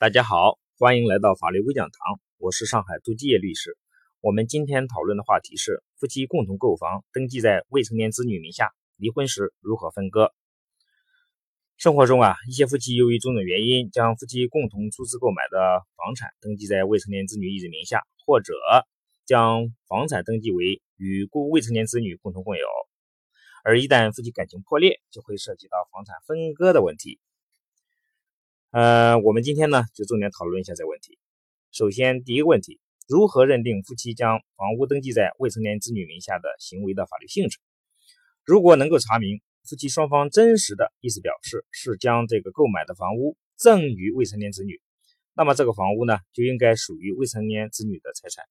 大家好，欢迎来到法律微讲堂，我是上海杜继业律师。我们今天讨论的话题是夫妻共同购房登记在未成年子女名下，离婚时如何分割？生活中啊，一些夫妻由于种种原因，将夫妻共同出资购买的房产登记在未成年子女一人名下，或者将房产登记为与故未成年子女共同共有，而一旦夫妻感情破裂，就会涉及到房产分割的问题。呃，我们今天呢就重点讨论一下这个问题。首先，第一个问题，如何认定夫妻将房屋登记在未成年子女名下的行为的法律性质？如果能够查明夫妻双方真实的意思表示是将这个购买的房屋赠与未成年子女，那么这个房屋呢就应该属于未成年子女的财产，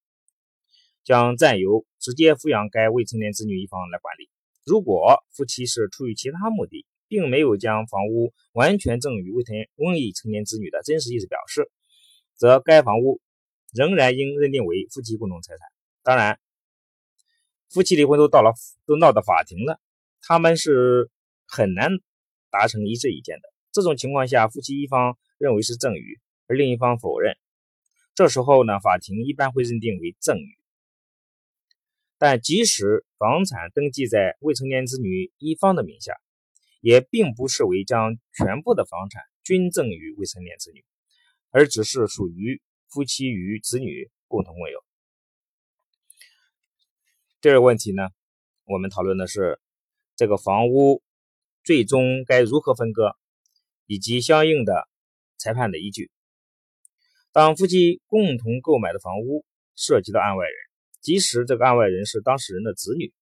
将暂由直接抚养该未成年子女一方来管理。如果夫妻是出于其他目的，并没有将房屋完全赠与未成未成年子女的真实意思表示，则该房屋仍然应认定为夫妻共同财产。当然，夫妻离婚都到了都闹到法庭了，他们是很难达成一致意见的。这种情况下，夫妻一方认为是赠与，而另一方否认，这时候呢，法庭一般会认定为赠与。但即使房产登记在未成年子女一方的名下，也并不视为将全部的房产均赠与未成年子女，而只是属于夫妻与子女共同共有。第二个问题呢，我们讨论的是这个房屋最终该如何分割，以及相应的裁判的依据。当夫妻共同购买的房屋涉及到案外人，即使这个案外人是当事人的子女，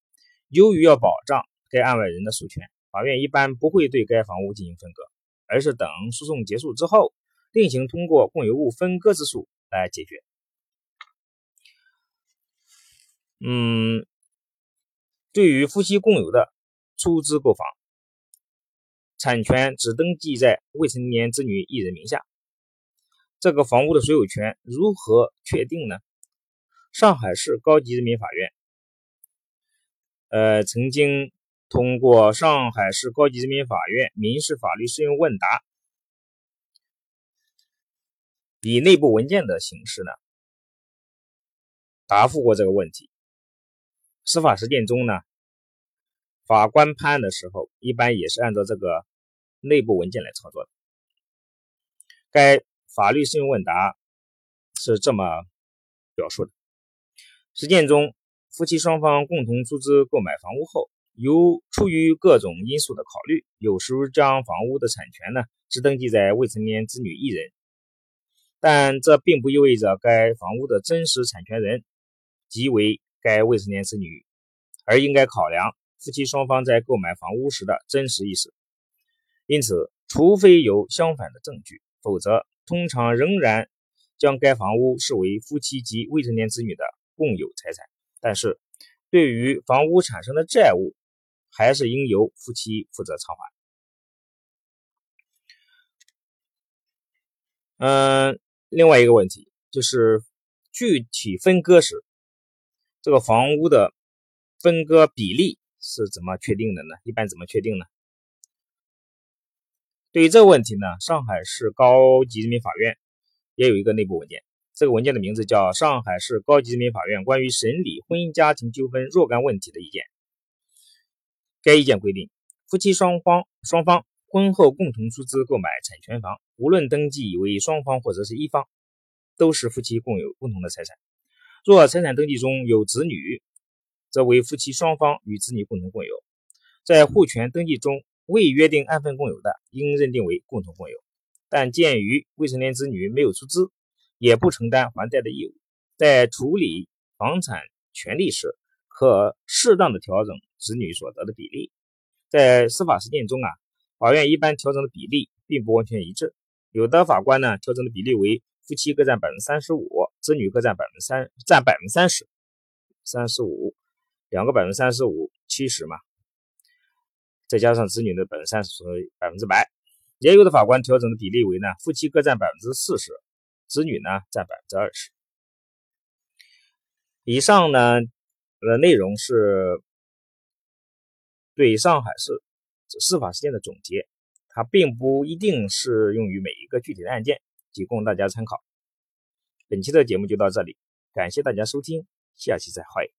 由于要保障该案外人的属权。法院一般不会对该房屋进行分割，而是等诉讼结束之后，另行通过共有物分割之诉来解决。嗯，对于夫妻共有的出资购房，产权只登记在未成年子女一人名下，这个房屋的所有权如何确定呢？上海市高级人民法院，呃，曾经。通过上海市高级人民法院民事法律适用问答，以内部文件的形式呢，答复过这个问题。司法实践中呢，法官判案的时候，一般也是按照这个内部文件来操作的。该法律适用问答是这么表述的：实践中，夫妻双方共同出资购买房屋后。由出于各种因素的考虑，有时将房屋的产权呢只登记在未成年子女一人，但这并不意味着该房屋的真实产权人即为该未成年子女，而应该考量夫妻双方在购买房屋时的真实意思。因此，除非有相反的证据，否则通常仍然将该房屋视为夫妻及未成年子女的共有财产。但是，对于房屋产生的债务，还是应由夫妻负责偿还。嗯，另外一个问题就是具体分割时，这个房屋的分割比例是怎么确定的呢？一般怎么确定呢？对于这个问题呢，上海市高级人民法院也有一个内部文件，这个文件的名字叫《上海市高级人民法院关于审理婚姻家庭纠纷若干问题的意见》。该意见规定，夫妻双方双方婚后共同出资购买产权房，无论登记为双方或者是一方，都是夫妻共有共同的财产。若财产登记中有子女，则为夫妻双方与子女共同共有。在户权登记中未约定按份共有的，应认定为共同共有。但鉴于未成年子女没有出资，也不承担还贷的义务，在处理房产权利时，可适当的调整。子女所得的比例，在司法实践中啊，法院一般调整的比例并不完全一致。有的法官呢，调整的比例为夫妻各占百分之三十五，子女各占百分之三，占百分之三十，三十五，两个百分之三十五，七十嘛，再加上子女的百分之三十，所以百分之百。也有的法官调整的比例为呢，夫妻各占百分之四十，子女呢占百分之二十。以上呢的内容是。对上海市司法实践的总结，它并不一定适用于每一个具体的案件，仅供大家参考。本期的节目就到这里，感谢大家收听，下期再会。